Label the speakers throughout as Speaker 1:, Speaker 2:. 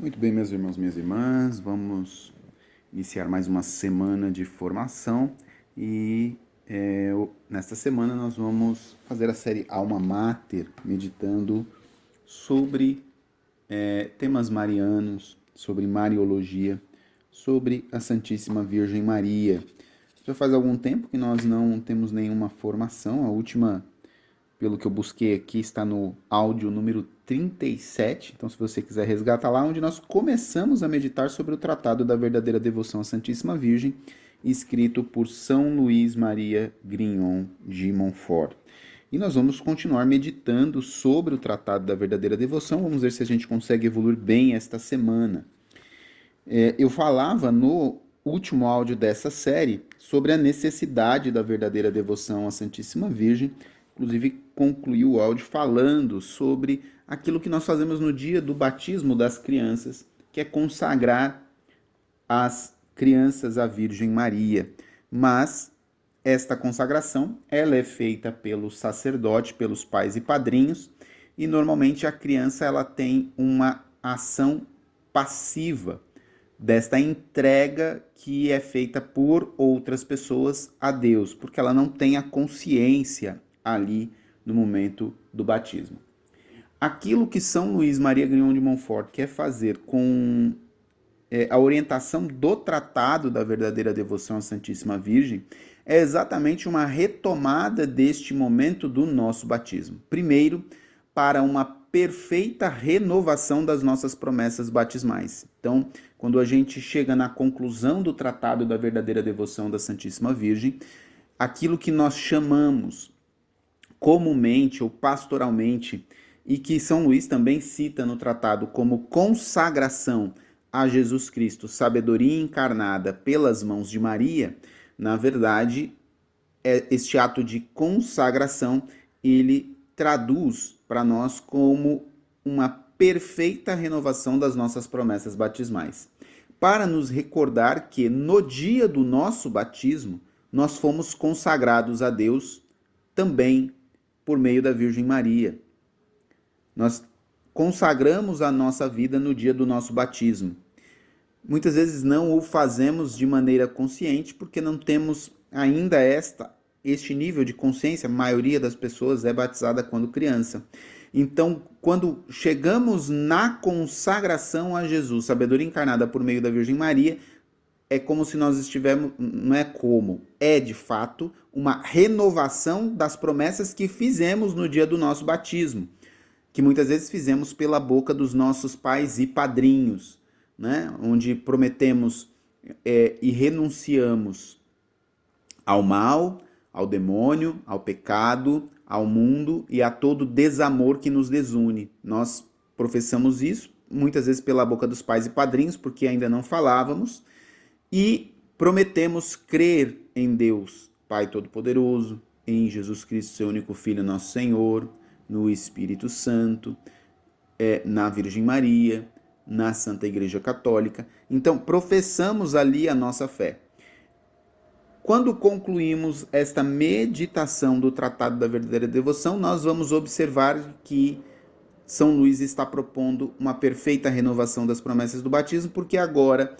Speaker 1: Muito bem, meus irmãos, minhas irmãs, vamos iniciar mais uma semana de formação e é, nesta semana nós vamos fazer a série Alma Mater, meditando sobre é, temas marianos, sobre Mariologia, sobre a Santíssima Virgem Maria. Já faz algum tempo que nós não temos nenhuma formação, a última pelo que eu busquei aqui, está no áudio número 37. Então, se você quiser resgatar lá, onde nós começamos a meditar sobre o Tratado da Verdadeira Devoção à Santíssima Virgem, escrito por São Luís Maria Grignon de Montfort. E nós vamos continuar meditando sobre o Tratado da Verdadeira Devoção. Vamos ver se a gente consegue evoluir bem esta semana. É, eu falava no último áudio dessa série sobre a necessidade da verdadeira devoção à Santíssima Virgem inclusive concluiu o áudio falando sobre aquilo que nós fazemos no dia do batismo das crianças, que é consagrar as crianças à Virgem Maria. Mas esta consagração, ela é feita pelo sacerdote, pelos pais e padrinhos, e normalmente a criança ela tem uma ação passiva desta entrega que é feita por outras pessoas a Deus, porque ela não tem a consciência ali no momento do batismo. Aquilo que São Luís Maria Grignon de Montfort quer fazer com é, a orientação do Tratado da Verdadeira Devoção à Santíssima Virgem é exatamente uma retomada deste momento do nosso batismo. Primeiro, para uma perfeita renovação das nossas promessas batismais. Então, quando a gente chega na conclusão do Tratado da Verdadeira Devoção da Santíssima Virgem, aquilo que nós chamamos comumente ou pastoralmente, e que São Luís também cita no tratado como consagração a Jesus Cristo, sabedoria encarnada pelas mãos de Maria, na verdade, é este ato de consagração ele traduz para nós como uma perfeita renovação das nossas promessas batismais. Para nos recordar que no dia do nosso batismo, nós fomos consagrados a Deus também por meio da Virgem Maria. Nós consagramos a nossa vida no dia do nosso batismo. Muitas vezes não o fazemos de maneira consciente porque não temos ainda esta este nível de consciência. A maioria das pessoas é batizada quando criança. Então, quando chegamos na consagração a Jesus, sabedoria encarnada por meio da Virgem Maria, é como se nós estivéssemos, não é como, é de fato uma renovação das promessas que fizemos no dia do nosso batismo, que muitas vezes fizemos pela boca dos nossos pais e padrinhos, né? onde prometemos é, e renunciamos ao mal, ao demônio, ao pecado, ao mundo e a todo desamor que nos desune. Nós professamos isso muitas vezes pela boca dos pais e padrinhos, porque ainda não falávamos e prometemos crer em Deus, Pai Todo-Poderoso, em Jesus Cristo, seu único Filho, nosso Senhor, no Espírito Santo, é, na Virgem Maria, na Santa Igreja Católica. Então, professamos ali a nossa fé. Quando concluímos esta meditação do Tratado da Verdadeira Devoção, nós vamos observar que São Luís está propondo uma perfeita renovação das promessas do batismo, porque agora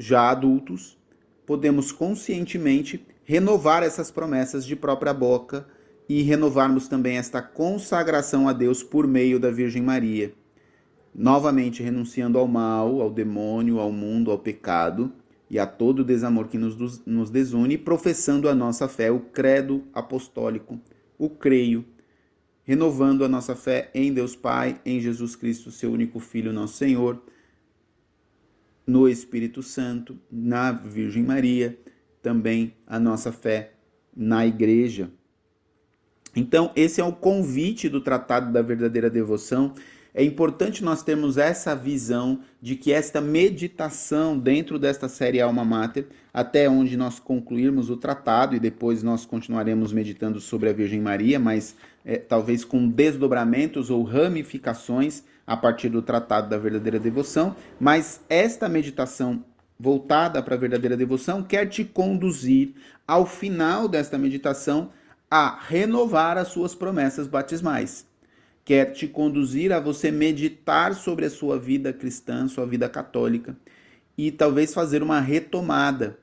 Speaker 1: já adultos, podemos conscientemente renovar essas promessas de própria boca e renovarmos também esta consagração a Deus por meio da Virgem Maria. Novamente renunciando ao mal, ao demônio, ao mundo, ao pecado e a todo o desamor que nos, nos desune, professando a nossa fé, o credo apostólico, o creio, renovando a nossa fé em Deus Pai, em Jesus Cristo, seu único Filho, nosso Senhor no Espírito Santo, na Virgem Maria, também a nossa fé na Igreja. Então, esse é o convite do Tratado da Verdadeira Devoção. É importante nós termos essa visão de que esta meditação dentro desta série Alma Mater, até onde nós concluirmos o tratado e depois nós continuaremos meditando sobre a Virgem Maria, mas é, talvez com desdobramentos ou ramificações a partir do Tratado da Verdadeira Devoção, mas esta meditação voltada para a verdadeira devoção quer te conduzir ao final desta meditação a renovar as suas promessas batismais, quer te conduzir a você meditar sobre a sua vida cristã, sua vida católica e talvez fazer uma retomada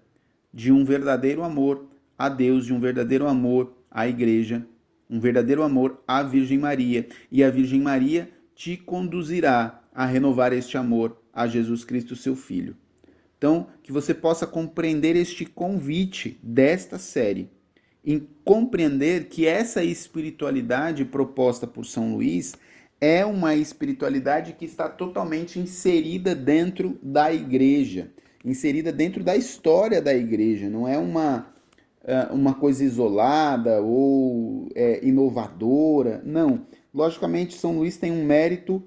Speaker 1: de um verdadeiro amor a Deus, de um verdadeiro amor à igreja, um verdadeiro amor à Virgem Maria. E a Virgem Maria te conduzirá a renovar este amor a Jesus Cristo, seu Filho. Então, que você possa compreender este convite desta série, em compreender que essa espiritualidade proposta por São Luís é uma espiritualidade que está totalmente inserida dentro da igreja, inserida dentro da história da igreja, não é uma, é, uma coisa isolada ou é, inovadora, não. Logicamente, São Luís tem um mérito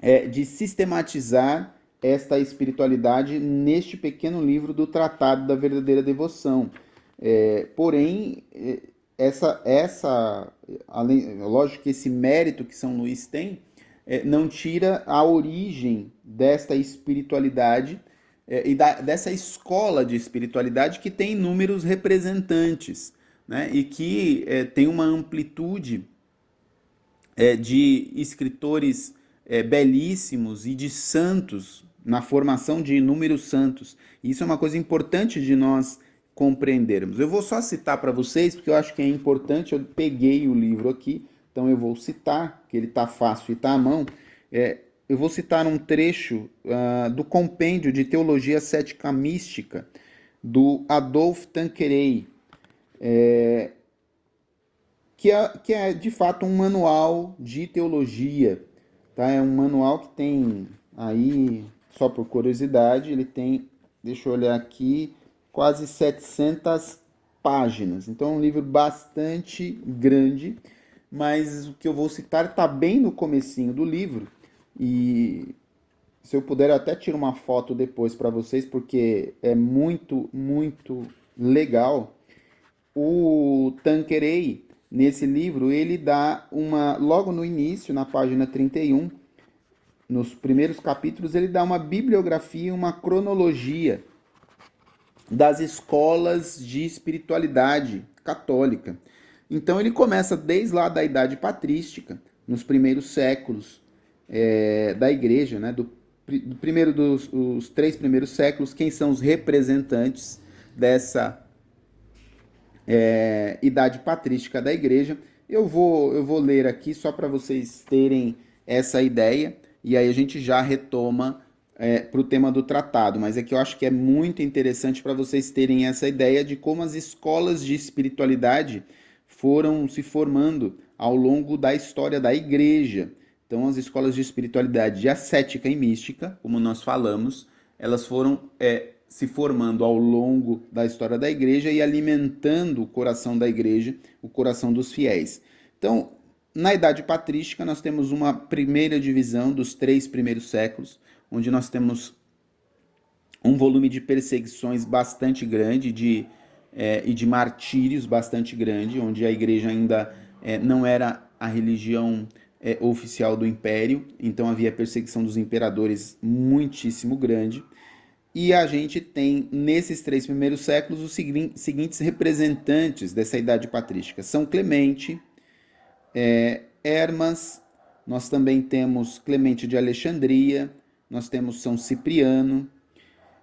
Speaker 1: é, de sistematizar esta espiritualidade neste pequeno livro do Tratado da Verdadeira Devoção. É, porém, é, essa, essa, além, lógico que esse mérito que São Luís tem é, não tira a origem desta espiritualidade é, e da, dessa escola de espiritualidade que tem inúmeros representantes né, e que é, tem uma amplitude é, de escritores é, belíssimos e de santos na formação de inúmeros santos. Isso é uma coisa importante de nós compreendermos. Eu vou só citar para vocês, porque eu acho que é importante, eu peguei o livro aqui, então eu vou citar, que ele está fácil e está à mão. É, eu vou citar um trecho uh, do compêndio de Teologia Cética Mística, do Adolphe Tanqueray, é, que, é, que é de fato um manual de teologia. Tá? É um manual que tem aí, só por curiosidade, ele tem, deixa eu olhar aqui, quase 700 páginas. Então é um livro bastante grande, mas o que eu vou citar está bem no comecinho do livro e se eu puder eu até tiro uma foto depois para vocês porque é muito, muito legal. O Tanquerei, nesse livro, ele dá uma logo no início, na página 31, nos primeiros capítulos, ele dá uma bibliografia, uma cronologia das escolas de espiritualidade católica. Então ele começa desde lá da idade patrística, nos primeiros séculos é, da igreja, né, do, do primeiro dos os três primeiros séculos, quem são os representantes dessa é, idade patrística da igreja. Eu vou, eu vou ler aqui só para vocês terem essa ideia, e aí a gente já retoma é, para o tema do tratado, mas é que eu acho que é muito interessante para vocês terem essa ideia de como as escolas de espiritualidade foram se formando ao longo da história da igreja. Então, as escolas de espiritualidade ascética e mística, como nós falamos, elas foram é, se formando ao longo da história da igreja e alimentando o coração da igreja, o coração dos fiéis. Então, na Idade Patrística, nós temos uma primeira divisão dos três primeiros séculos, onde nós temos um volume de perseguições bastante grande de, é, e de martírios bastante grande, onde a igreja ainda é, não era a religião é, oficial do império, então havia perseguição dos imperadores muitíssimo grande. E a gente tem, nesses três primeiros séculos, os seguintes representantes dessa idade patrística: São Clemente, é, Hermas, nós também temos Clemente de Alexandria, nós temos São Cipriano.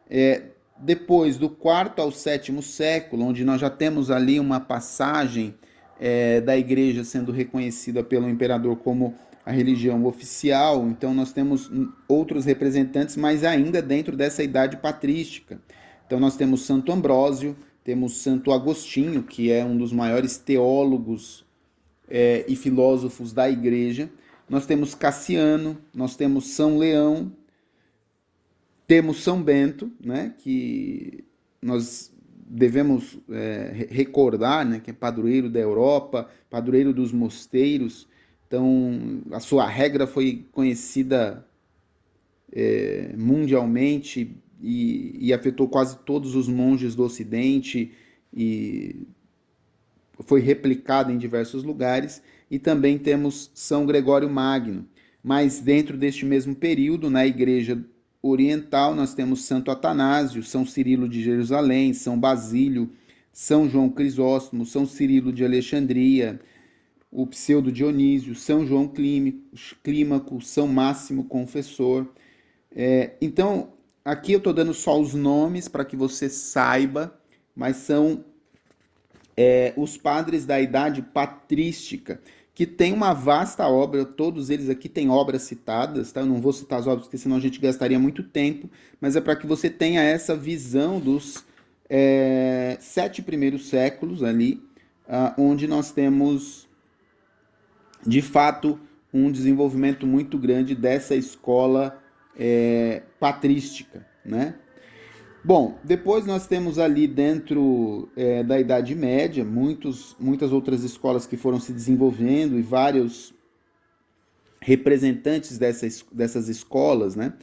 Speaker 1: É, depois, do quarto ao sétimo século, onde nós já temos ali uma passagem é, da igreja sendo reconhecida pelo imperador como a religião oficial, então nós temos outros representantes, mas ainda dentro dessa idade patrística. Então nós temos Santo Ambrósio, temos Santo Agostinho, que é um dos maiores teólogos é, e filósofos da igreja. Nós temos Cassiano, nós temos São Leão, temos São Bento, né, que nós devemos é, recordar, né, que é padroeiro da Europa, padroeiro dos mosteiros. Então, a sua regra foi conhecida é, mundialmente e, e, afetou quase todos os monges do Ocidente e foi replicada em diversos lugares. E também temos São Gregório Magno. Mas dentro deste mesmo período, na igreja oriental, nós temos Santo Atanásio, São Cirilo de Jerusalém, São Basílio, São João Crisóstomo, São Cirilo de Alexandria, o pseudo Dionísio, São João Clímaco, São Máximo Confessor. É, então, aqui eu estou dando só os nomes para que você saiba, mas são é, os padres da idade patrística, que tem uma vasta obra, todos eles aqui têm obras citadas, tá? Eu não vou citar as obras, porque senão a gente gastaria muito tempo, mas é para que você tenha essa visão dos é, sete primeiros séculos ali, uh, onde nós temos, de fato, um desenvolvimento muito grande dessa escola é, patrística, né? Bom, depois nós temos ali dentro é, da Idade Média muitos, muitas outras escolas que foram se desenvolvendo e vários representantes dessas, dessas escolas, né?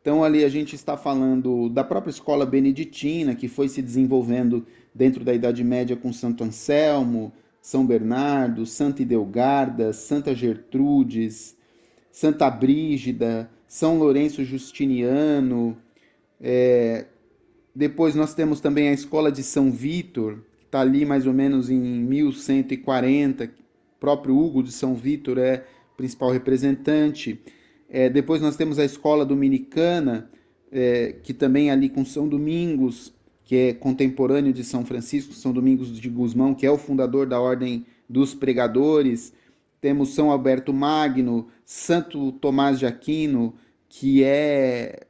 Speaker 1: Então ali a gente está falando da própria escola beneditina que foi se desenvolvendo dentro da Idade Média com Santo Anselmo, São Bernardo, Santa Idelgarda, Santa Gertrudes, Santa Brígida, São Lourenço Justiniano. É... Depois nós temos também a escola de São Vítor, que está ali mais ou menos em 1140. O próprio Hugo de São Vítor é principal representante. É, depois nós temos a escola dominicana, é, que também é ali com São Domingos, que é contemporâneo de São Francisco, São Domingos de Gusmão, que é o fundador da Ordem dos Pregadores. Temos São Alberto Magno, Santo Tomás de Aquino, que é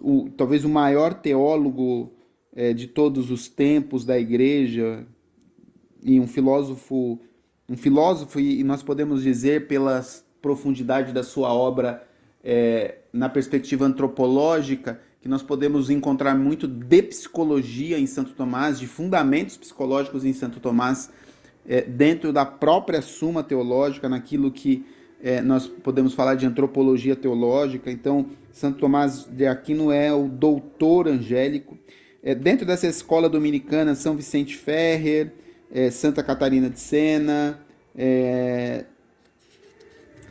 Speaker 1: o, talvez o maior teólogo é, de todos os tempos da Igreja e um filósofo, um filósofo e nós podemos dizer pelas profundidade da sua obra é, na perspectiva antropológica, que nós podemos encontrar muito de psicologia em Santo Tomás, de fundamentos psicológicos em Santo Tomás, é, dentro da própria Suma Teológica, naquilo que é, nós podemos falar de antropologia teológica. Então, Santo Tomás de Aquino é o doutor angélico. É, dentro dessa escola dominicana, São Vicente Ferrer, Santa Catarina de Sena,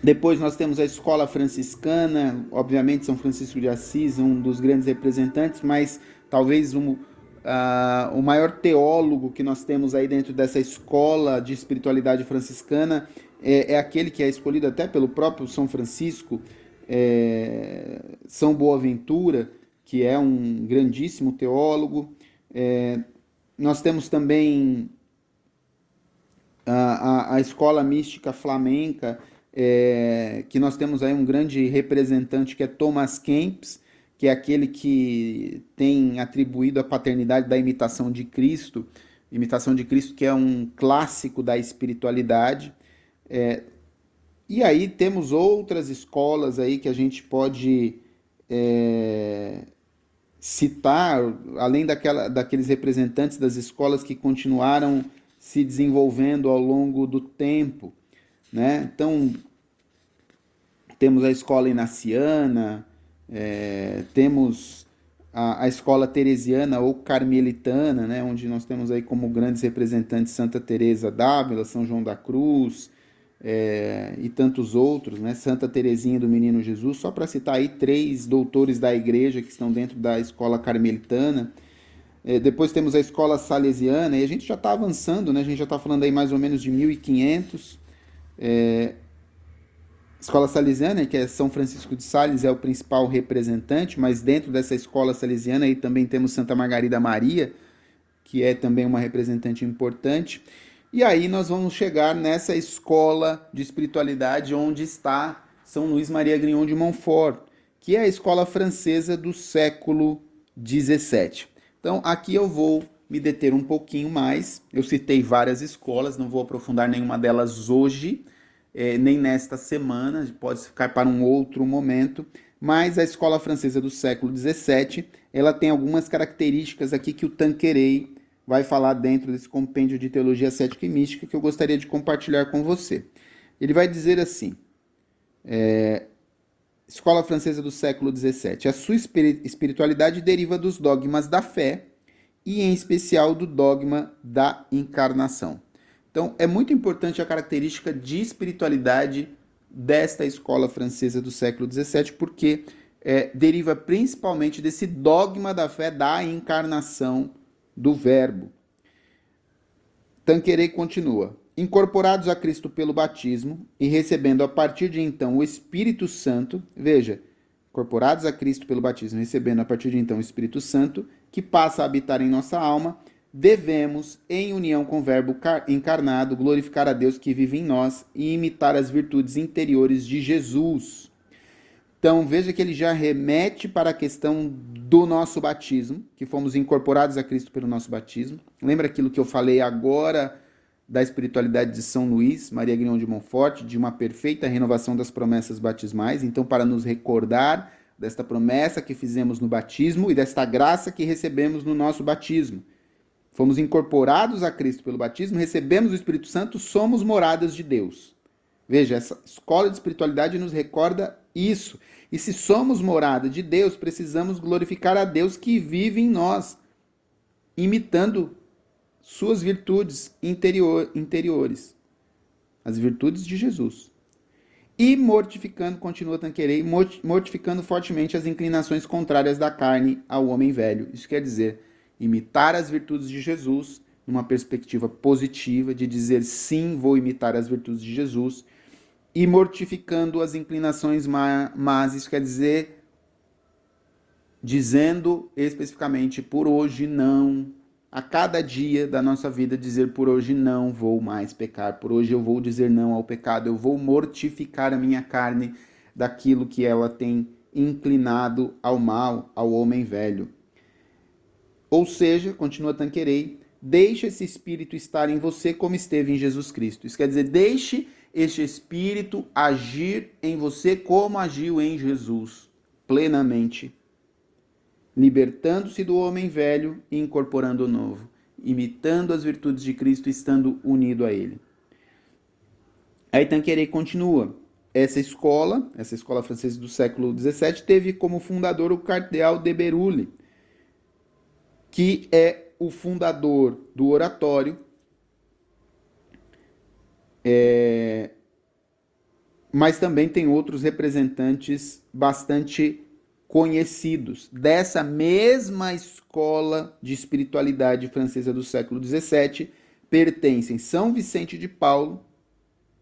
Speaker 1: depois nós temos a escola franciscana, obviamente São Francisco de Assis, um dos grandes representantes, mas talvez um, uh, o maior teólogo que nós temos aí dentro dessa escola de espiritualidade franciscana é, é aquele que é escolhido até pelo próprio São Francisco, é, São Boaventura, que é um grandíssimo teólogo. É, nós temos também a, a, a escola mística flamenca, é, que nós temos aí um grande representante que é Thomas Kempis, que é aquele que tem atribuído a paternidade da imitação de Cristo, imitação de Cristo que é um clássico da espiritualidade. É, e aí temos outras escolas aí que a gente pode é, citar, além daquela, daqueles representantes das escolas que continuaram se desenvolvendo ao longo do tempo. Né? Então, temos a escola inaciana, é, temos a, a, escola teresiana ou carmelitana, né? onde nós temos aí como grandes representantes Santa Teresa d'Ávila, São João da Cruz, é, e tantos outros, né? Santa Teresinha do Menino Jesus, só para citar aí três doutores da igreja que estão dentro da escola carmelitana. É, depois temos a escola salesiana, e a gente já está avançando, né? a gente já está falando aí mais ou menos de 1500. É, escola salesiana, que é São Francisco de Sales, é o principal representante, mas dentro dessa escola salesiana aí também temos Santa Margarida Maria, que é também uma representante importante. E aí nós vamos chegar nessa escola de espiritualidade onde está São Luís Maria Grignon de Montfort, que é a escola francesa do século XVII. Então aqui eu vou me deter um pouquinho mais. Eu citei várias escolas, não vou aprofundar nenhuma delas hoje, é, nem nesta semana, pode ficar para um outro momento. Mas a escola francesa do século XVII, ela tem algumas características aqui que o Tanqueray vai falar dentro desse compêndio de teologia cética e mística que eu gostaria de compartilhar com você. Ele vai dizer assim: é, Escola Francesa do século XVII. A sua espiritualidade deriva dos dogmas da fé e, em especial, do dogma da encarnação. Então, é muito importante a característica de espiritualidade desta escola francesa do século XVII, porque é, deriva principalmente desse dogma da fé da encarnação do Verbo. Tanquerei continua. incorporados a Cristo pelo batismo e recebendo a partir de então o Espírito Santo, veja, incorporados a Cristo pelo batismo, recebendo a partir de então o Espírito Santo, que passa a habitar em nossa alma, devemos, em união com o Verbo encarnado, glorificar a Deus que vive em nós e imitar as virtudes interiores de Jesus. Então, veja que ele já remete para a questão do nosso batismo, que fomos incorporados a Cristo pelo nosso batismo. Lembra aquilo que eu falei agora da espiritualidade de São Luís, Maria Grignon de Montfort, de uma perfeita renovação das promessas batismais. Então, para nos recordar desta promessa que fizemos no batismo e desta graça que recebemos no nosso batismo. Fomos incorporados a Cristo pelo batismo, recebemos o Espírito Santo, somos moradas de Deus. Veja, essa escola de espiritualidade nos recorda isso. E se somos morada de Deus, precisamos glorificar a Deus que vive em nós, imitando suas virtudes interior, interiores, as virtudes de Jesus. E mortificando, continua Tanquerei, mortificando fortemente as inclinações contrárias da carne ao homem velho. Isso quer dizer, imitar as virtudes de Jesus numa perspectiva positiva, de dizer sim, vou imitar as virtudes de Jesus, e mortificando as inclinações más, isso quer dizer, dizendo especificamente por hoje não, a cada dia da nossa vida dizer por hoje não vou mais pecar, por hoje eu vou dizer não ao pecado, eu vou mortificar a minha carne daquilo que ela tem inclinado ao mal, ao homem velho. Ou seja, continua Tanquerei, deixe esse espírito estar em você como esteve em Jesus Cristo. Isso quer dizer, deixe este espírito agir em você como agiu em Jesus, plenamente libertando-se do homem velho e incorporando o novo, imitando as virtudes de Cristo, estando unido a ele. Aí Tanqueray continua. Essa escola, essa escola francesa do século XVII, teve como fundador o cardeal de Berulle, que é o fundador do oratório, é... mas também tem outros representantes bastante conhecidos dessa mesma escola de espiritualidade francesa do século XVII pertencem São Vicente de Paulo,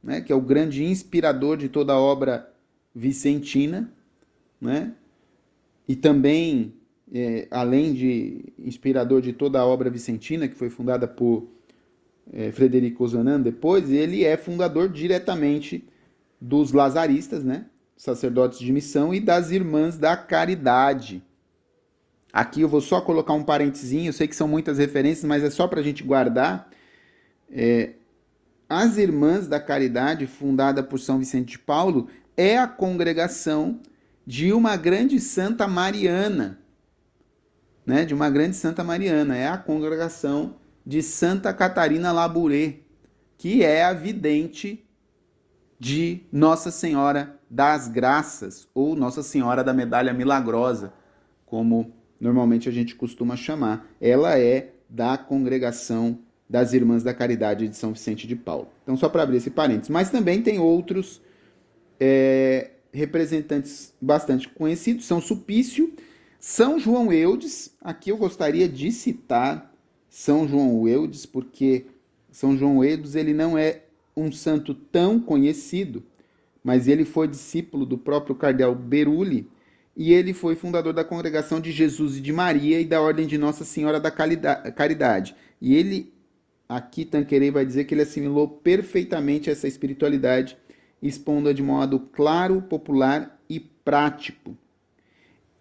Speaker 1: né, que é o grande inspirador de toda a obra vicentina, né, e também, é, além de inspirador de toda a obra vicentina, que foi fundada por é, Frederico Ozanam depois, ele é fundador diretamente dos lazaristas, né, sacerdotes de missão e das irmãs da caridade. Aqui eu vou só colocar um parentezinho, eu sei que são muitas referências, mas é só para a gente guardar. É, as Irmãs da Caridade, fundada por São Vicente de Paulo, é a congregação de uma grande Santa Mariana, né? De uma grande Santa Mariana, é a congregação de Santa Catarina Labouré, que é a vidente de Nossa Senhora das Graças, ou Nossa Senhora da Medalha Milagrosa, como normalmente a gente costuma chamar. Ela é da congregação das Irmãs da Caridade de São Vicente de Paulo. Então, só para abrir esse parênteses. Mas também tem outros é, representantes bastante conhecidos, São Supício, São João Eudes. Aqui eu gostaria de citar São João Eudes, porque São João Eudes ele não é um santo tão conhecido, mas ele foi discípulo do próprio cardeal Berulli e ele foi fundador da Congregação de Jesus e de Maria e da Ordem de Nossa Senhora da Caridade. E ele, aqui Tanquerei vai dizer que ele assimilou perfeitamente essa espiritualidade, expondo-a de modo claro, popular e prático.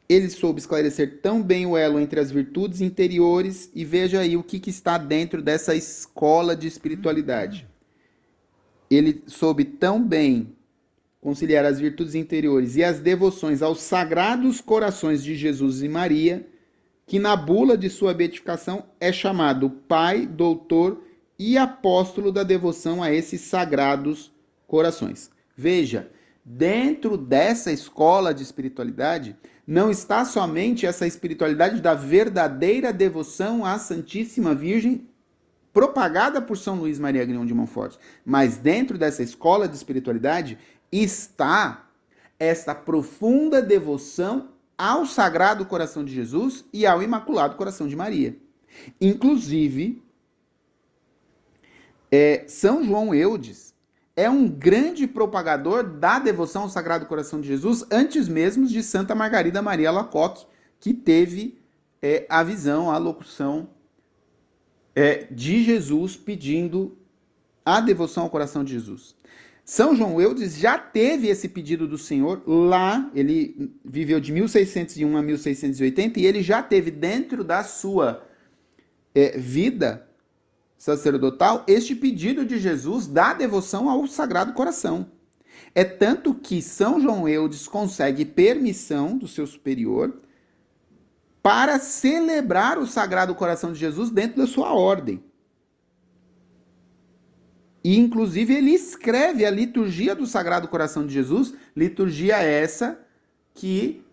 Speaker 1: Ele soube esclarecer tão bem o elo entre as virtudes interiores e veja aí o que, que está dentro dessa escola de espiritualidade. Ele soube tão bem conciliar as virtudes interiores e as devoções aos sagrados corações de Jesus e Maria, que na bula de sua beatificação é chamado Pai, Doutor e Apóstolo da devoção a esses sagrados corações. Veja, dentro dessa escola de espiritualidade, não está somente essa espiritualidade da verdadeira devoção à Santíssima Virgem propagada por São Luís Maria Grignon de Montfort, mas dentro dessa escola de espiritualidade está esta profunda devoção ao Sagrado Coração de Jesus e ao Imaculado Coração de Maria. Inclusive, É, São João Eudes é um grande propagador da devoção ao Sagrado Coração de Jesus antes mesmo de Santa Margarida Maria Lacoque, que teve é, a visão, a locução é, de Jesus pedindo a devoção ao coração de Jesus. São João Eudes já teve esse pedido do Senhor lá, ele viveu de 1601 a 1680 e ele já teve dentro da sua é, vida sacerdotal este pedido de Jesus da devoção ao Sagrado Coração. É tanto que São João Eudes consegue permissão do seu superior para celebrar o Sagrado Coração de Jesus dentro da sua ordem. E, inclusive, ele escreve a liturgia do Sagrado Coração de Jesus, liturgia essa que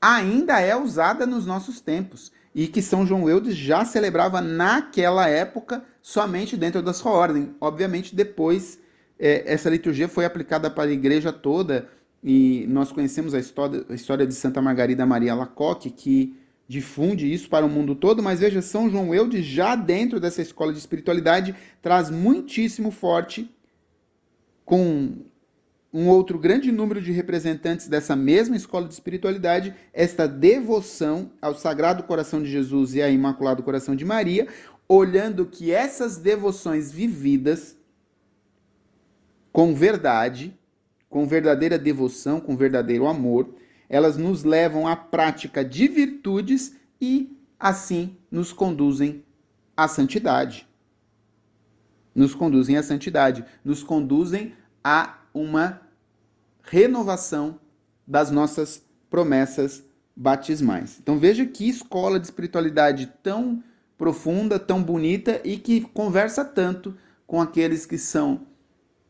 Speaker 1: ainda é usada nos nossos tempos e que São João Eudes já celebrava naquela época somente dentro da sua ordem. Obviamente, depois é, essa liturgia foi aplicada para a igreja toda e nós conhecemos a história, a história de Santa Margarida Maria Lacoque, que difunde isso para o mundo todo, mas veja, São João Eudes, já dentro dessa escola de espiritualidade, traz muitíssimo forte, com um outro grande número de representantes dessa mesma escola de espiritualidade, esta devoção ao Sagrado Coração de Jesus e ao Imaculado Coração de Maria, olhando que essas devoções vividas com verdade, com verdadeira devoção, com verdadeiro amor, elas nos levam à prática de virtudes e, assim, nos conduzem à santidade. Nos conduzem à santidade, nos conduzem a uma renovação das nossas promessas batismais. Então veja que escola de espiritualidade tão profunda, tão bonita e que conversa tanto com aqueles que são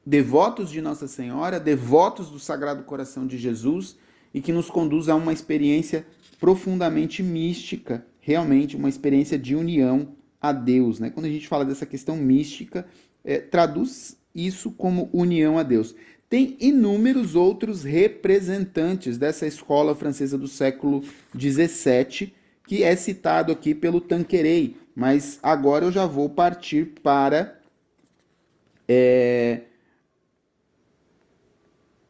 Speaker 1: devotos de Nossa Senhora, devotos do Sagrado Coração de Jesus e que nos conduz a uma experiência profundamente mística, realmente uma experiência de união a Deus. Né? Quando a gente fala dessa questão mística, é, traduz isso como união a Deus. Tem inúmeros outros representantes dessa escola francesa do século XVII, que é citado aqui pelo Tanqueray, mas agora eu já vou partir para é,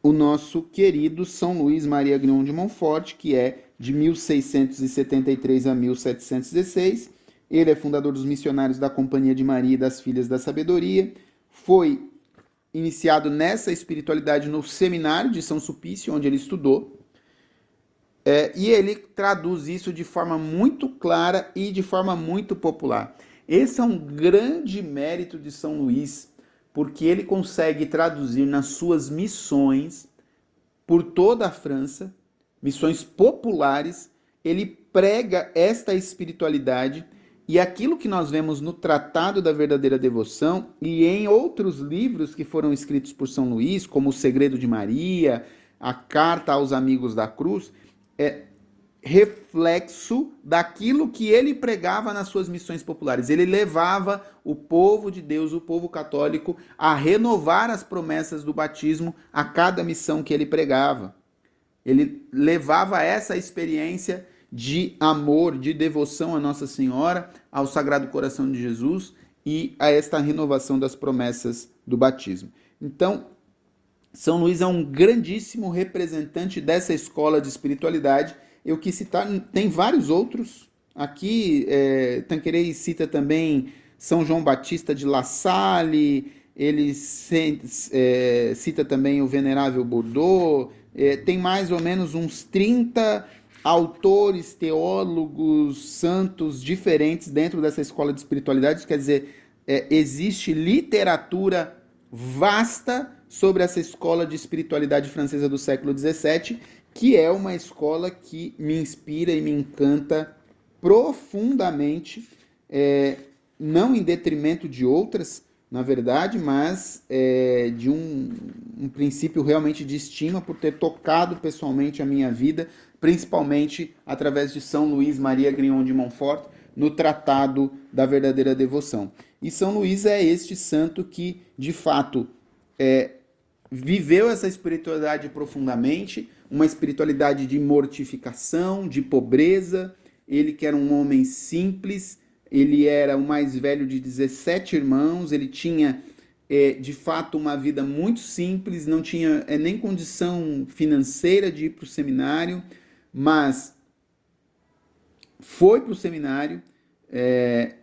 Speaker 1: o nosso querido São Luís Maria Grignon de Montfort, que é de 1673 a 1716. Ele é fundador dos missionários da Companhia de Maria e das Filhas da Sabedoria. Foi iniciado nessa espiritualidade no seminário de São Sulpício, onde ele estudou. É, e ele traduz isso de forma muito clara e de forma muito popular. Esse é um grande mérito de São Luís, porque ele consegue traduzir nas suas missões por toda a França, missões populares, ele prega esta espiritualidade e aquilo que nós vemos no Tratado da Verdadeira Devoção e em outros livros que foram escritos por São Luís, como O Segredo de Maria, a Carta aos Amigos da Cruz, é reflexo daquilo que ele pregava nas suas missões populares. Ele levava o povo de Deus, o povo católico, a renovar as promessas do batismo a cada missão que ele pregava. Ele levava essa experiência de amor, de devoção a Nossa Senhora, ao Sagrado Coração de Jesus e a esta renovação das promessas do batismo. Então, São Luís é um grandíssimo representante dessa escola de espiritualidade eu quis citar, tem vários outros. Aqui, é, Tanquerei cita também São João Batista de La Salle, ele é, cita também o Venerável Bordeaux, é, tem mais ou menos uns 30 autores, teólogos, santos diferentes dentro dessa escola de espiritualidade, quer dizer, é, existe literatura vasta sobre essa escola de espiritualidade francesa do século XVII que é uma escola que me inspira e me encanta profundamente, é, não em detrimento de outras, na verdade, mas é, de um, um, princípio realmente de estima por ter tocado pessoalmente a minha vida, principalmente através de São Luís Maria Grignon de Montfort, no Tratado da Verdadeira Devoção. E São Luís é este santo que, de fato, é, viveu essa espiritualidade profundamente, uma espiritualidade de mortificação, de pobreza. Ele que era um homem simples, ele era o mais velho de 17 irmãos, ele tinha é, de fato uma vida muito simples, não tinha é, nem condição financeira de ir para o seminário, mas foi para o seminário é,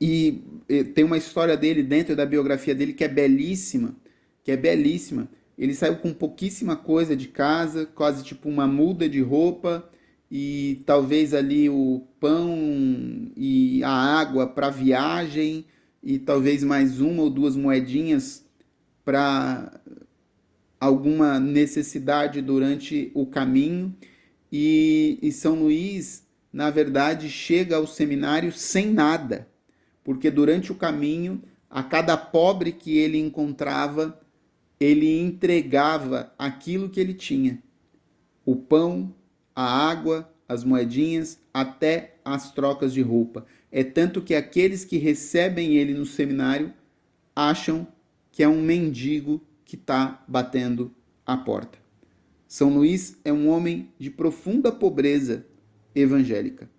Speaker 1: e, e tem uma história dele dentro da biografia dele que é belíssima, que é belíssima. Ele saiu com pouquíssima coisa de casa, quase tipo uma muda de roupa e talvez ali o pão e a água para viagem e talvez mais uma ou duas moedinhas para alguma necessidade durante o caminho. E, e, São Luís, na verdade, chega ao seminário sem nada, porque durante o caminho, a cada pobre que ele encontrava, ele entregava aquilo que ele tinha: o pão, a água, as moedinhas, até as trocas de roupa. É tanto que aqueles que recebem ele no seminário acham que é um mendigo que está batendo a porta. São Luís é um homem de profunda pobreza evangélica.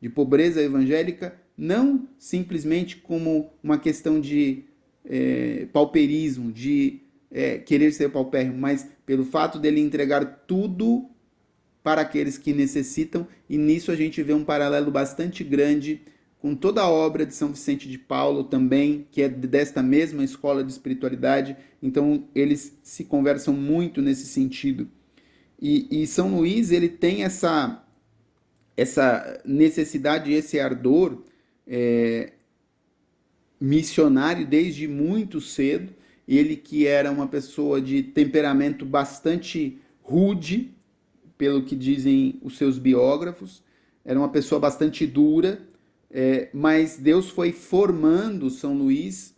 Speaker 1: De pobreza evangélica, não simplesmente como uma questão de é, pauperismo, de é, querer ser paupérrimo, mas pelo fato dele entregar tudo para aqueles que necessitam, e nisso a gente vê um paralelo bastante grande com toda a obra de São Vicente de Paulo também, que é desta mesma escola de espiritualidade, então eles se conversam muito nesse sentido. E, e São Luís, ele tem essa, essa necessidade, esse ardor é, missionário desde muito cedo, ele que era uma pessoa de temperamento bastante rude, pelo que dizem os seus biógrafos, era uma pessoa bastante dura, é, mas Deus foi formando São Luís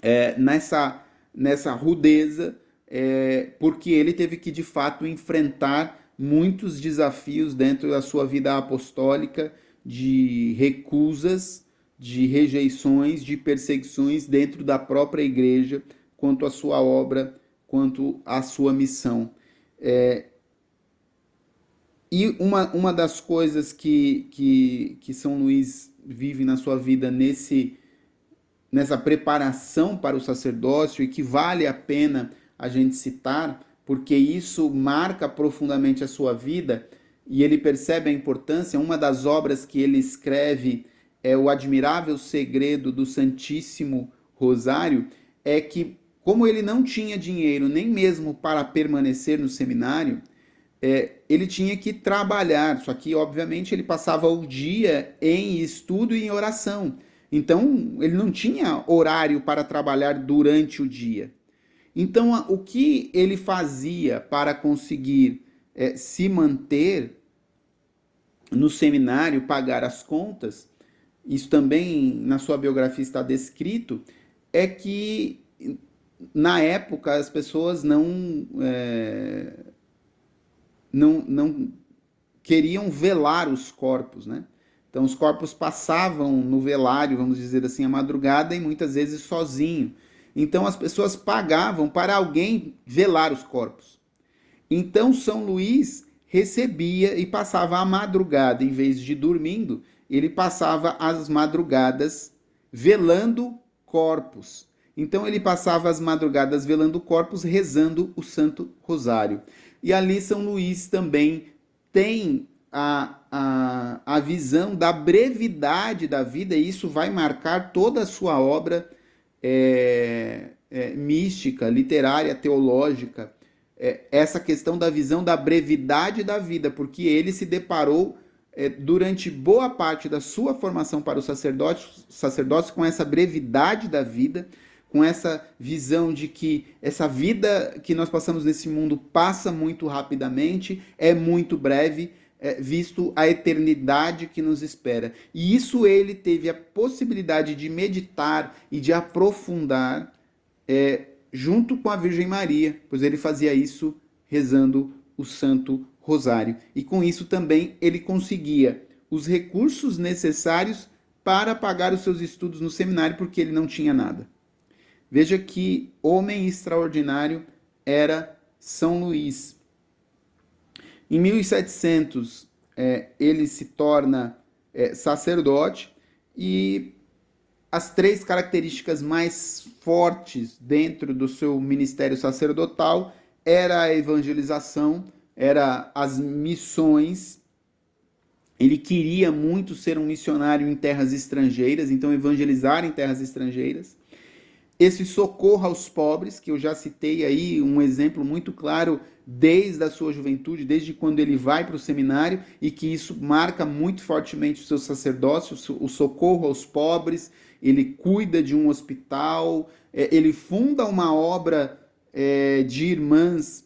Speaker 1: é, nessa, nessa rudeza, é, porque ele teve que de fato enfrentar muitos desafios dentro da sua vida apostólica, de recusas, de rejeições, de perseguições dentro da própria igreja, quanto à sua obra, quanto à sua missão. É, e uma, uma das coisas que, que, que São Luís vive na sua vida nesse, nessa preparação para o sacerdócio e que vale a pena a gente citar, porque isso marca profundamente a sua vida e ele percebe a importância. Uma das obras que ele escreve é O Admirável Segredo do Santíssimo Rosário, é que, como ele não tinha dinheiro nem mesmo para permanecer no seminário, é, ele tinha que trabalhar. Só que, obviamente, ele passava o dia em estudo e em oração. Então, ele não tinha horário para trabalhar durante o dia. Então, o que ele fazia para conseguir é, se manter no seminário, pagar as contas, isso também na sua biografia está descrito, é que na época as pessoas não. É, não, não queriam velar os corpos, né? Então os corpos passavam no velário, vamos dizer assim, a madrugada e muitas vezes sozinho. Então as pessoas pagavam para alguém velar os corpos. Então São Luís recebia e passava a madrugada, em vez de dormindo, ele passava as madrugadas velando corpos. Então ele passava as madrugadas velando corpos, rezando o Santo Rosário. E ali São Luís também tem a, a, a visão da brevidade da vida, e isso vai marcar toda a sua obra é, é, mística, literária, teológica. É, essa questão da visão da brevidade da vida, porque ele se deparou durante boa parte da sua formação para o sacerdócio, sacerdócio com essa brevidade da vida com essa visão de que essa vida que nós passamos nesse mundo passa muito rapidamente, é muito breve, é, visto a eternidade que nos espera. E isso ele teve a possibilidade de meditar e de aprofundar é, junto com a Virgem Maria, pois ele fazia isso rezando o Santo Rosário. E com isso também ele conseguia os recursos necessários para pagar os seus estudos no seminário, porque ele não tinha nada. Veja que homem extraordinário era São Luís. Em 1700, é, ele se torna é, sacerdote e as três características mais fortes dentro do seu ministério sacerdotal era a evangelização, era as missões. Ele queria muito ser um missionário em terras estrangeiras, então evangelizar em terras estrangeiras. Esse socorro aos pobres, que eu já citei aí um exemplo muito claro desde a sua juventude, desde quando ele vai para o seminário, e que isso marca muito fortemente o seu sacerdócio, o socorro aos pobres, ele cuida de um hospital, é, ele funda uma obra é, de irmãs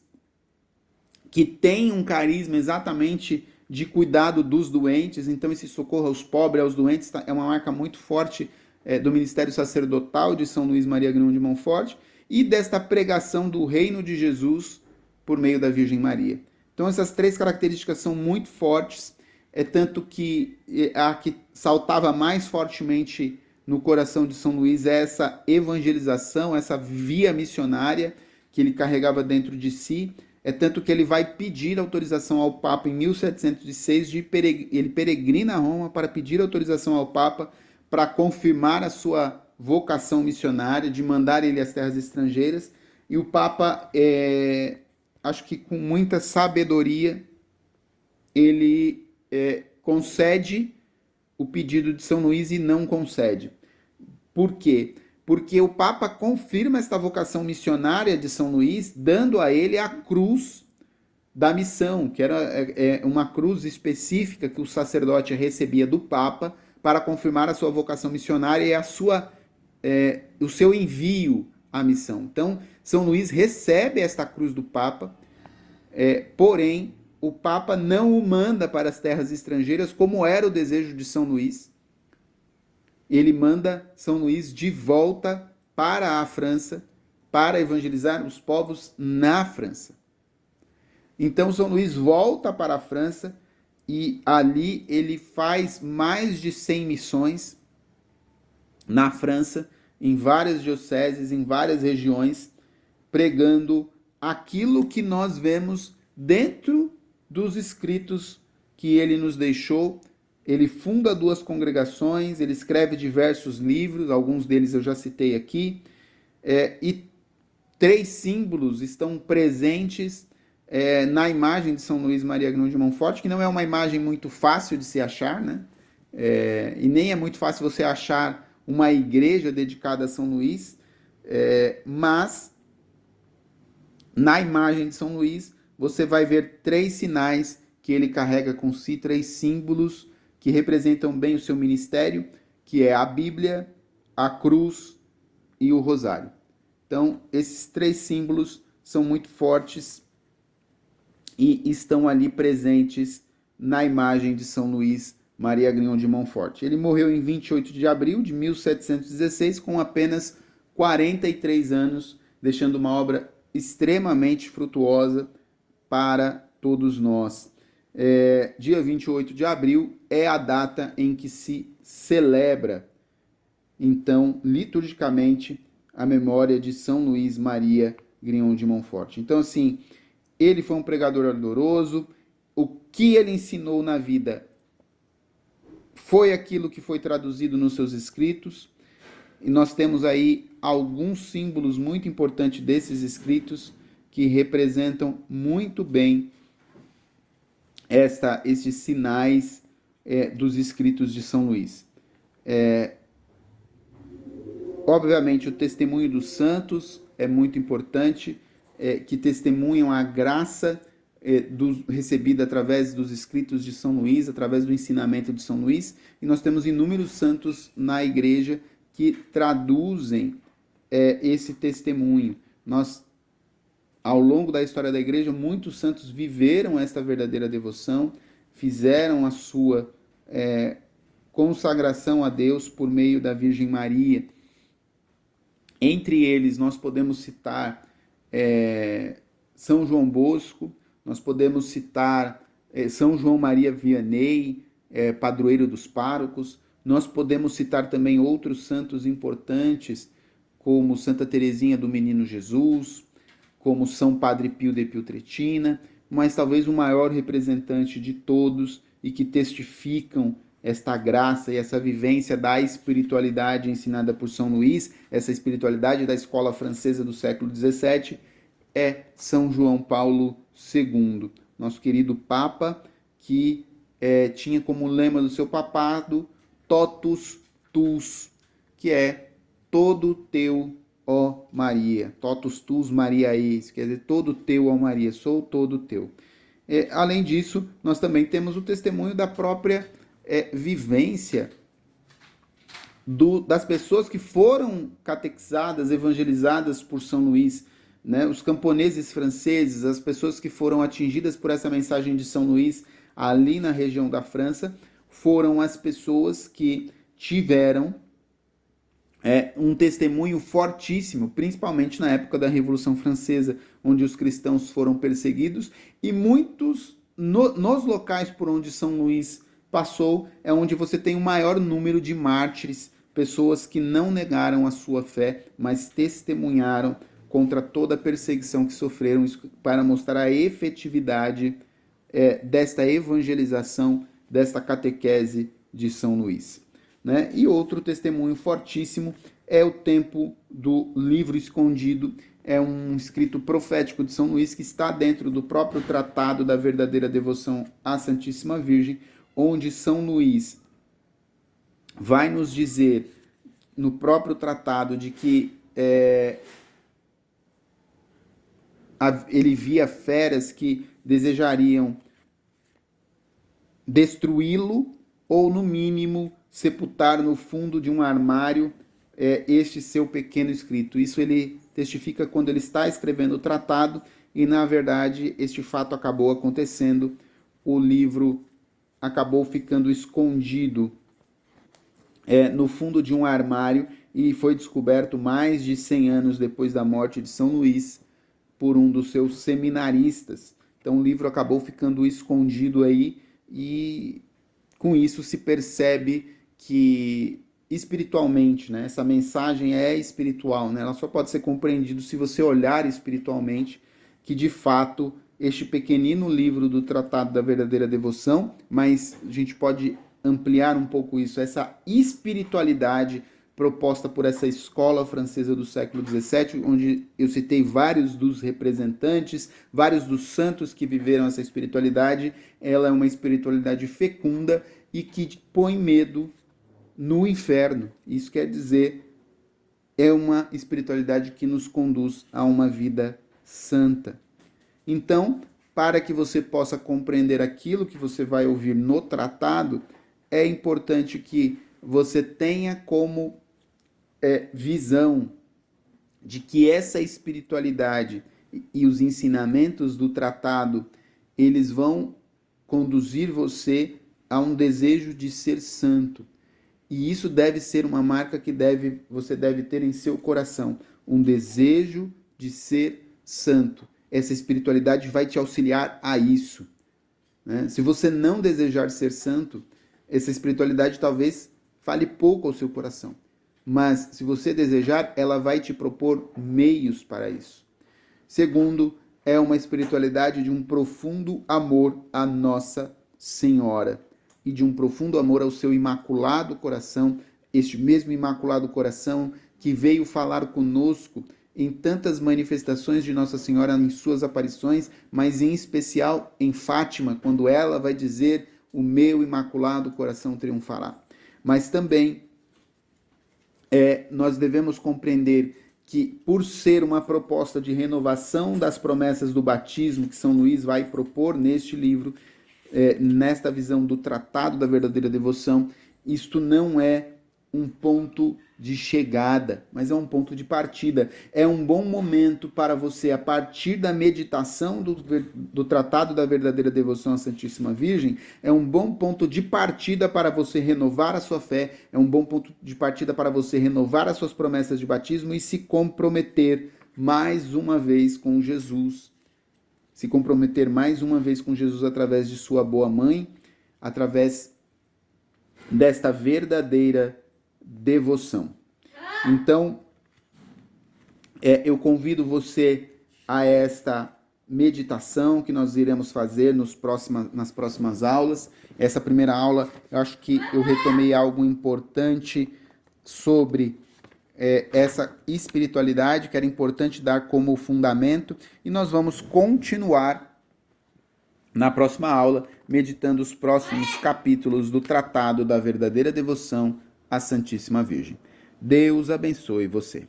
Speaker 1: que tem um carisma exatamente de cuidado dos doentes, então esse socorro aos pobres, aos doentes, tá, é uma marca muito forte é, do ministério sacerdotal de São Luís Maria Grão de Montfort e desta pregação do reino de Jesus por meio da Virgem Maria. Então essas três características são muito fortes, é tanto que a que saltava mais fortemente no coração de São Luís é essa evangelização, essa via missionária que ele carregava dentro de si. É tanto que ele vai pedir autorização ao Papa em 1706, de ele peregrina a Roma para pedir autorização ao Papa para confirmar a sua vocação missionária, de mandar ele às terras estrangeiras. E o Papa, é, acho que com muita sabedoria, ele é, concede o pedido de São Luís e não concede. Por quê? Porque o Papa confirma esta vocação missionária de São Luís, dando a ele a cruz da missão, que era é, é, uma cruz específica que o sacerdote recebia do Papa para confirmar a sua vocação missionária e a sua, é, o seu envio à missão. Então, São Luís recebe esta cruz do Papa, é, porém, o Papa não o manda para as terras estrangeiras, como era o desejo de São Luís, ele manda São Luís de volta para a França para evangelizar os povos na França. Então São Luís volta para a França e ali ele faz mais de 100 missões na França, em várias dioceses, em várias regiões, pregando aquilo que nós vemos dentro dos escritos que ele nos deixou ele funda duas congregações, ele escreve diversos livros, alguns deles eu já citei aqui, é, e três símbolos estão presentes é, na imagem de São Luís Maria Grão de Montfort, que não é uma imagem muito fácil de se achar, né? É, e nem é muito fácil você achar uma igreja dedicada a São Luís, é, mas na imagem de São Luís você vai ver três sinais que ele carrega com si, três símbolos que representam bem o seu ministério, que é a Bíblia, a cruz e o rosário. Então, esses três símbolos são muito fortes e estão ali presentes na imagem de São Luís Maria Grignon de Montfort. Ele morreu em 28 de abril de 1716 com apenas 43 anos, deixando uma obra extremamente frutuosa para todos nós é, dia 28 de abril é a data em que se celebra, então, liturgicamente, a memória de São Luís Maria Grignon de Montfort. Então, assim, ele foi um pregador ardoroso, o que ele ensinou na vida foi aquilo que foi traduzido nos seus escritos, e nós temos aí alguns símbolos muito importantes desses escritos que representam muito bem esta, estes sinais é, dos escritos de São Luís. É, obviamente, o testemunho dos santos é muito importante, é, que testemunham a graça é, do, recebida através dos escritos de São Luís, através do ensinamento de São Luís, e nós temos inúmeros santos na igreja que traduzem é, esse testemunho. Nós ao longo da história da igreja, muitos santos viveram esta verdadeira devoção, fizeram a sua é, consagração a Deus por meio da Virgem Maria. Entre eles, nós podemos citar é, São João Bosco, nós podemos citar é, São João Maria Vianney, é, padroeiro dos párocos, nós podemos citar também outros santos importantes, como Santa Teresinha do Menino Jesus, como São Padre Pio de Pietretina, mas talvez o maior representante de todos e que testificam esta graça e essa vivência da espiritualidade ensinada por São Luís, essa espiritualidade da escola francesa do século XVII, é São João Paulo II, nosso querido Papa, que é, tinha como lema do seu papado Totus Tus, que é todo teu, ó Maria. Totus Tus Maria Eis, quer dizer, todo teu, ó Maria, sou todo teu. É, além disso, nós também temos o testemunho da própria é, vivência do, das pessoas que foram catequizadas, evangelizadas por São Luís, né? os camponeses franceses, as pessoas que foram atingidas por essa mensagem de São Luís ali na região da França, foram as pessoas que tiveram é, um testemunho fortíssimo, principalmente na época da Revolução Francesa, onde os cristãos foram perseguidos, e muitos no, nos locais por onde São Luís passou é onde você tem o maior número de mártires, pessoas que não negaram a sua fé, mas testemunharam contra toda a perseguição que sofreram para mostrar a efetividade é, desta evangelização, desta catequese de São Luís. Né? E outro testemunho fortíssimo é o tempo do livro escondido, é um escrito profético de São Luís que está dentro do próprio tratado da verdadeira devoção à Santíssima Virgem, onde São Luís vai nos dizer no próprio tratado de que é, ele via feras que desejariam destruí-lo ou, no mínimo, sepultar no fundo de um armário é, este seu pequeno escrito. Isso ele testifica quando ele está escrevendo o tratado e, na verdade, este fato acabou acontecendo. O livro acabou ficando escondido é, no fundo de um armário e foi descoberto mais de 100 anos depois da morte de São Luís por um dos seus seminaristas. Então o livro acabou ficando escondido aí e com isso se percebe que espiritualmente, né, essa mensagem é espiritual, né? Ela só pode ser compreendida se você olhar espiritualmente que de fato este pequenino livro do Tratado da Verdadeira Devoção, mas a gente pode ampliar um pouco isso, essa espiritualidade proposta por essa escola francesa do século XVII, onde eu citei vários dos representantes, vários dos santos que viveram essa espiritualidade. Ela é uma espiritualidade fecunda e que põe medo no inferno. Isso quer dizer, é uma espiritualidade que nos conduz a uma vida santa. Então, para que você possa compreender aquilo que você vai ouvir no tratado, é importante que você tenha como é, visão de que essa espiritualidade e os ensinamentos do tratado eles vão conduzir você a um desejo de ser santo. E isso deve ser uma marca que deve, você deve ter em seu coração, um desejo de ser santo. Essa espiritualidade vai te auxiliar a isso. Né? Se você não desejar ser santo, essa espiritualidade talvez fale pouco ao seu coração mas se você desejar, ela vai te propor meios para isso. Segundo, é uma espiritualidade de um profundo amor à Nossa Senhora e de um profundo amor ao seu imaculado coração, este mesmo imaculado coração que veio falar conosco em tantas manifestações de Nossa Senhora em suas aparições, mas em especial em Fátima, quando ela vai dizer: "O meu imaculado coração triunfará". Mas também é, nós devemos compreender que, por ser uma proposta de renovação das promessas do batismo que São Luís vai propor neste livro, é, nesta visão do Tratado da Verdadeira Devoção, isto não é um ponto de chegada, mas é um ponto de partida. É um bom momento para você, a partir da meditação do, do Tratado da Verdadeira Devoção à Santíssima Virgem, é um bom ponto de partida para você renovar a sua fé, é um bom ponto de partida para você renovar as suas promessas de batismo e se comprometer mais uma vez com Jesus. Se comprometer mais uma vez com Jesus através de sua boa mãe, através desta verdadeira devoção. Então, é, eu convido você a esta meditação que nós iremos fazer nos próxima, nas próximas aulas. Essa primeira aula, eu acho que eu retomei algo importante sobre é, essa espiritualidade que era importante dar como fundamento e nós vamos continuar na próxima aula meditando os próximos capítulos do Tratado da Verdadeira Devoção à Santíssima Virgem. Deus abençoe você.